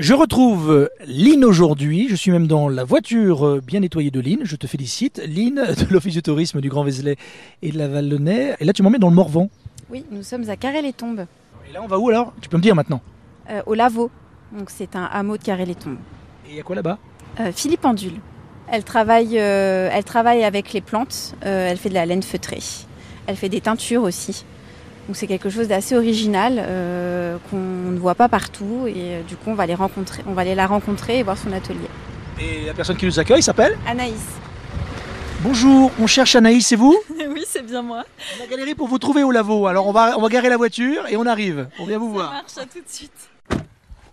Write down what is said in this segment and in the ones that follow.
Je retrouve Lynn aujourd'hui. Je suis même dans la voiture euh, bien nettoyée de Lynn. Je te félicite. Lynn de l'Office du tourisme du Grand Vézelay et de la Vallonnais. Et là, tu m'emmènes dans le Morvan. Oui, nous sommes à Carré-les-Tombes. Et là, on va où alors? Tu peux me dire maintenant? Euh, Au Lavaux. Donc, c'est un hameau de Carré-les-Tombes. Et il y a quoi là-bas? Euh, Philippe Pendule. Elle travaille, euh, elle travaille avec les plantes. Elle fait de la laine feutrée. Elle fait des teintures aussi. Donc c'est quelque chose d'assez original euh, qu'on ne voit pas partout et euh, du coup on va les rencontrer, on va aller la rencontrer et voir son atelier. Et la personne qui nous accueille s'appelle Anaïs. Bonjour, on cherche Anaïs, c'est vous? Oui, c'est bien moi. On a galéré pour vous trouver au Lavaux. Alors on va, on va garer la voiture et on arrive. On vient vous Ça voir. marche, à tout de suite.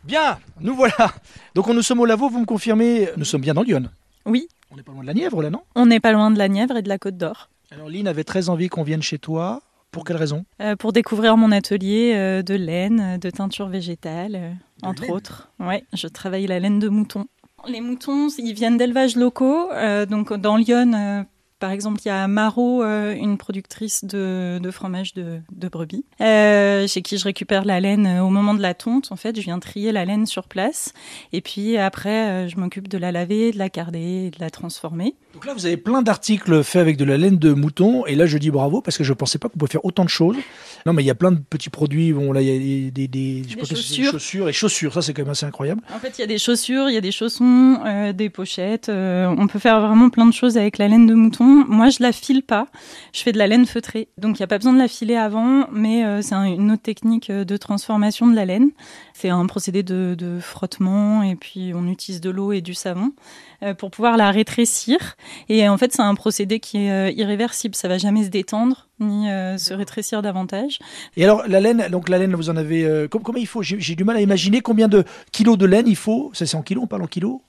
Bien, nous voilà. Donc on nous sommes au Lavaux, vous me confirmez Nous sommes bien dans Lyon. Oui, On n'est pas loin de la Nièvre là, non? On n'est pas loin de la Nièvre et de la Côte d'Or. Alors Lynn avait très envie qu'on vienne chez toi. Pour quelle raison? Euh, pour découvrir mon atelier euh, de laine, de teinture végétale, euh, De entre laine? autres. Ouais, je travaille la laine de mouton. Les moutons, ils viennent d'élevages locaux. euh, donc dans Lyon, euh, par exemple, il y a Marot, euh, une productrice de, de fromage de, de brebis, euh, chez qui je récupère la laine euh, au moment de la tonte. En fait, je viens trier la laine sur place. Et puis après, je m'occupe de la laver, de la carder, de la transformer. Donc là, vous avez plein d'articles faits avec de la laine de mouton. Et là, je dis bravo parce que je ne pensais pas qu'on pouvait faire autant de choses. Non, mais il y a plein de petits produits. Bon, là, il y a des, chaussures. chaussures et chaussures. Ça, c'est quand même assez incroyable. En fait, il y a des chaussures, il y a des chaussons, euh, des pochettes. on peut faire vraiment plein de choses avec la laine de mouton. Moi, je la file pas. Je fais de la laine feutrée. Donc, il n'y a pas besoin de la filer avant, mais euh, c'est un- une autre technique euh, de transformation de la laine. C'est un procédé de, de frottement et puis on utilise de l'eau et du savon euh, pour pouvoir la rétrécir. Et en fait, c'est un procédé qui est irréversible. Ça va jamais se détendre ni se rétrécir davantage. Et alors, la laine, donc la laine, vous en avez. com- combien il faut? J'ai du mal à imaginer combien de kilos de laine il faut? Ça, c'est en kilos, on parle en kilos?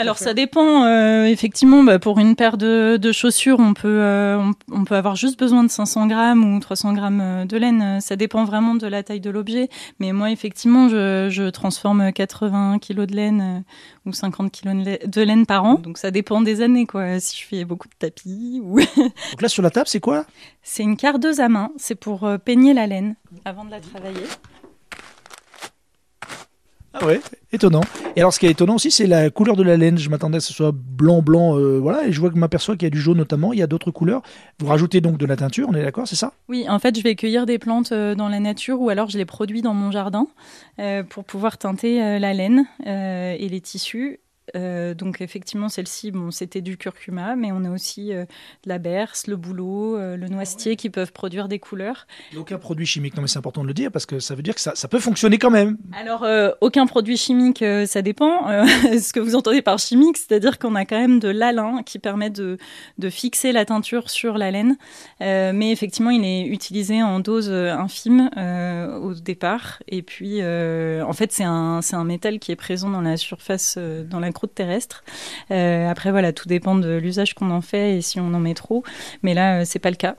Alors ça dépend. euh, effectivement, bah, pour une paire de, de chaussures, on peut euh, on, on peut avoir juste besoin de 500 grammes ou 300 grammes euh, de laine. Ça dépend vraiment de la taille de l'objet. Mais moi, effectivement, je, je transforme 80 kilos de laine euh, ou 50 kilos de lai- de laine par an. Donc ça dépend des années, quoi. Si je fais beaucoup de tapis ou Donc là, sur la table, c'est quoi? C'est une cardeuse à main. C'est pour euh, peigner la laine avant de la travailler. Ah ouais, étonnant. Et alors, ce qui est étonnant aussi, c'est la couleur de la laine. Je m'attendais à ce que ce soit blanc, blanc, euh, voilà. Et je vois que m'aperçois qu'il y a du jaune notamment. Il y a d'autres couleurs. Vous rajoutez donc de la teinture, on est d'accord, c'est ça? Oui, en fait, je vais cueillir des plantes euh, dans la nature ou alors je les produis dans mon jardin euh, pour pouvoir teinter la laine et les tissus. Euh, donc effectivement, celle-ci, bon, c'était du curcuma, mais on a aussi euh, de la berce, le bouleau, euh, le noisetier qui peuvent produire des couleurs. Il n'y a aucun produit chimique. Non, mais c'est important de le dire parce que ça veut dire que ça, ça peut fonctionner quand même. Alors, euh, aucun produit chimique, euh, ça dépend. Euh, ce que vous entendez par chimique, c'est-à-dire qu'on a quand même de l'alun qui permet de, de fixer la teinture sur la laine. Euh, mais effectivement, il est utilisé en dose infime euh, au départ. Et puis, euh, en fait, c'est un, un métal qui est présent dans la surface, euh, dans la croûte terrestre. Euh, après, voilà, tout dépend de l'usage qu'on en fait et si on en met trop. Mais là, euh, c'est pas le cas.